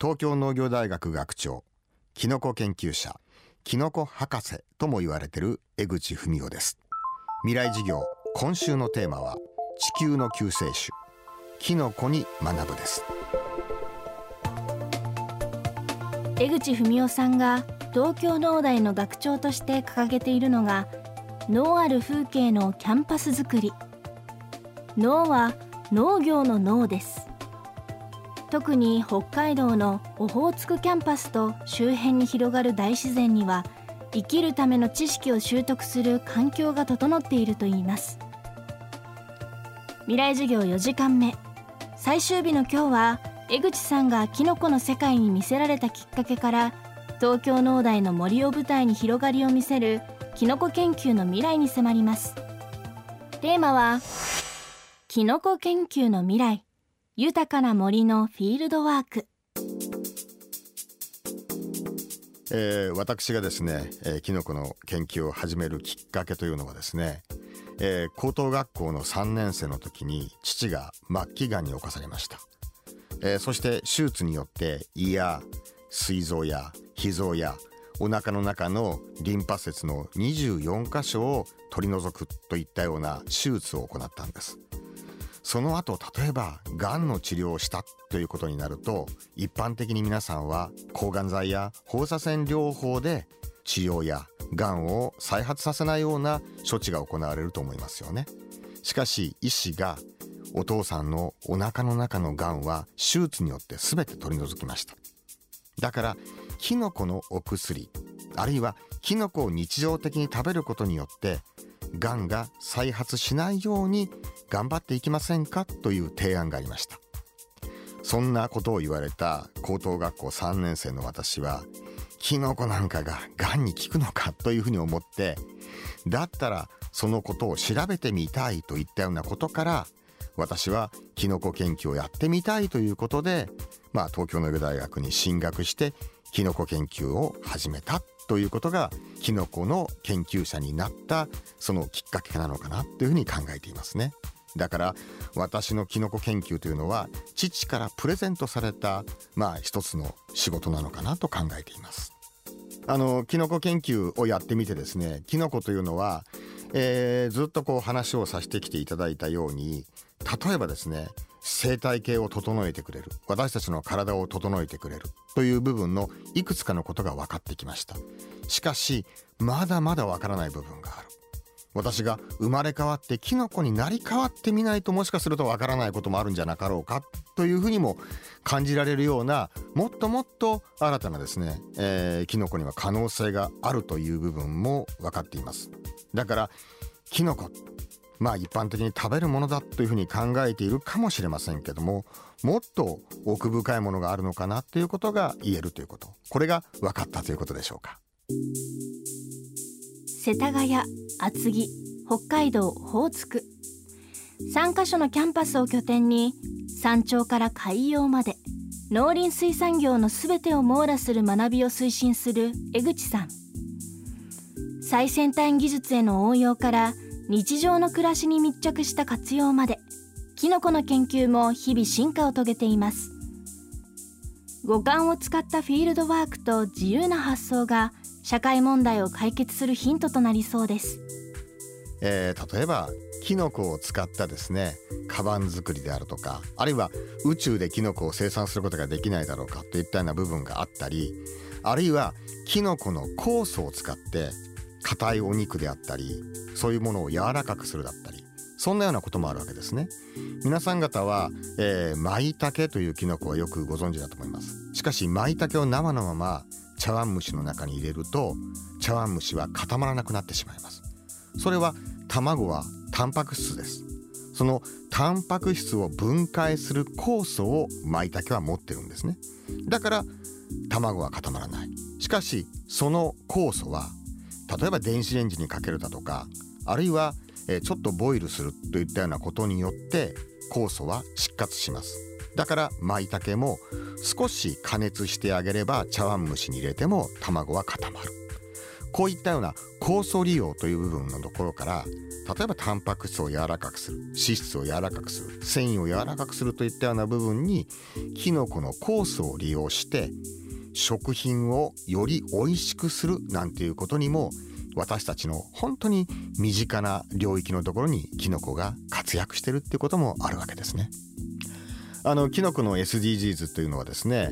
東京農業大学学長キノコ研究者キノコ博士とも言われている江口文夫です。未来事業今週のテーマは地球の救世主キノコに学ぶです。江口文夫さんが東京農大の学長として掲げているのが農ある風景のキャンパス作り。農は農業の農です。特に北海道のオホーツクキャンパスと周辺に広がる大自然には生きるための知識を習得する環境が整っているといいます。未来授業4時間目。最終日の今日は江口さんがキノコの世界に魅せられたきっかけから東京農大の森を舞台に広がりを見せるキノコ研究の未来に迫ります。テーマはキノコ研究の未来。豊かな森のフィールドワーク。えー、私がですね、えー、キノコの研究を始めるきっかけというのはですね、えー、高等学校の3年生の時に父が末期がんに侵されました、えー、そして手術によって胃や膵臓や脾臓やお腹の中のリンパ節の24箇所を取り除くといったような手術を行ったんです。その後例えばがんの治療をしたということになると一般的に皆さんは抗がん剤や放射線療法で治療やがんを再発させないような処置が行われると思いますよね。しかし医師がお父さんのお腹の中のがんは手術によって全て取り除きました。だからキノコのお薬あるいはキノコを日常的に食べることによってがんが再発しないように頑張っていきませんか？という提案がありました。そんなことを言われた高等学校3年生の私はキノコなんかががんに効くのか？というふうに思ってだったらそのことを調べてみたいといったようなことから私はキノコ研究をやってみたいということで、まあ、東京農業大学に進学してキノコ研究を始めたということがキノコの研究者になったそのきっかけなのかなというふうに考えていますね。だから私のキノコ研究というのは父からプレゼントされたまあ一つの仕事なのかなと考えています。あのキノコ研究をやってみてですねキノコというのは、えー、ずっとこう話をさせてきていただいたように例えばですね生態系を整えてくれる私たちの体を整えてくれるという部分のいくつかのことが分かってきましたしかしまだまだ分からない部分がある私が生まれ変わってキノコになり変わってみないともしかすると分からないこともあるんじゃなかろうかというふうにも感じられるようなもっともっと新たなですね、えー、キノコには可能性があるという部分も分かっています。だからキノコまあ一般的に食べるものだというふうに考えているかもしれませんけどももっと奥深いものがあるのかなということが言えるということ。これが分かったということでしょうか。世田谷厚木北海道オホーツク3カ所のキャンパスを拠点に山頂から海洋まで農林水産業のすべてを網羅する学びを推進する江口さん。最先端技術への応用から日常の暮らしに密着した活用までキノコの研究も日々進化を遂げています。五感を使ったフィールドワークと自由な発想が社会問題を解決するヒントとなりそうです、えー、例えばキノコを使ったですねカバン作りであるとかあるいは宇宙でキノコを生産することができないだろうかといったような部分があったりあるいはキノコの酵素を使って硬いお肉であったりそういうものを柔らかくするだったりそんなようなこともあるわけですね。皆さん方は、えー、舞茸というキノコはよくご存知だと思います。しかし舞茸を生のまま茶碗蒸しの中に入れると茶碗蒸しは固まらなくなってしまいます。それは卵はタンパク質です。そのタンパク質を分解する酵素を舞茸は持ってるんですね。だから卵は固まらない。しかしその酵素は例えば電子レンジにかけるだとかあるいはえちょっとボイルするといったようなことによって酵素は失活します。だから舞茸も少し加熱してあげれば茶碗蒸しに入れても卵は固まる。こういったような酵素利用という部分のところから例えばタンパク質を柔らかくする脂質を柔らかくする繊維を柔らかくするといったような部分にキノコの酵素を利用して食品をより美味しくするなんていうことにも私たちの本当に身近な領域のところにキノコが活躍してるってこともあるわけですね。あのキノコの SDGs というのはですね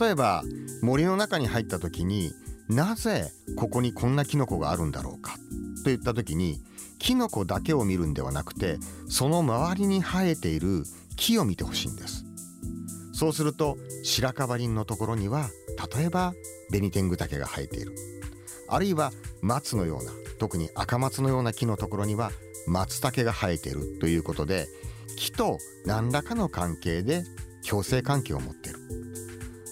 例えば森の中に入った時になぜここにこんなキノコがあるんだろうか？といった時にキノコだけを見るんではなくてその周りに生えている木を見てほしいんです。そうすると白樺林のところには例えばベニテングタケが生えている。あるいは松のような特に赤松のような木のところには松茸が生えているということで木と何らかの関係で共生関係を持っている。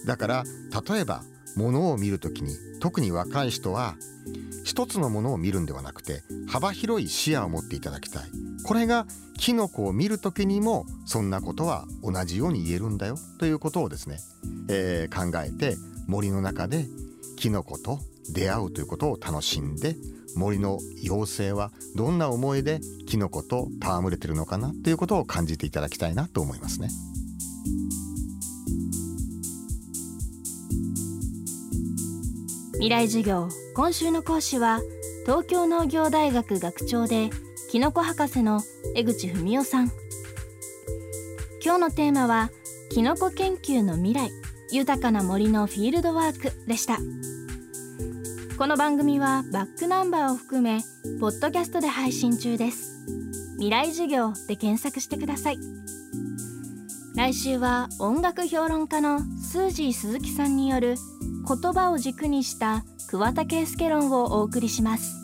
だから例えば物を見るときに特に若い人は一つのものを見るんではなくて幅広い視野を持っていただきたい。これがキノコを見る時にもそんなことは同じように言えるんだよ。ということをですね、えー、考えて森の中でキノコと出会うということを楽しんで森の妖精はどんな思いでキノコと戯れてるのかなということを感じていただきたいなと思いますね。未来授業今週の講師は東京農業大学学長でキノコ博士の江口文夫さん今日のテーマはキノコ研究の未来豊かな森のフィールドワークでした。この番組はバックナンバーを含めポッドキャストで配信中です。未来授業で検索してください。来週は音楽評論家のスージー鈴木さんによる言葉を軸にした桑田佳祐論をお送りします。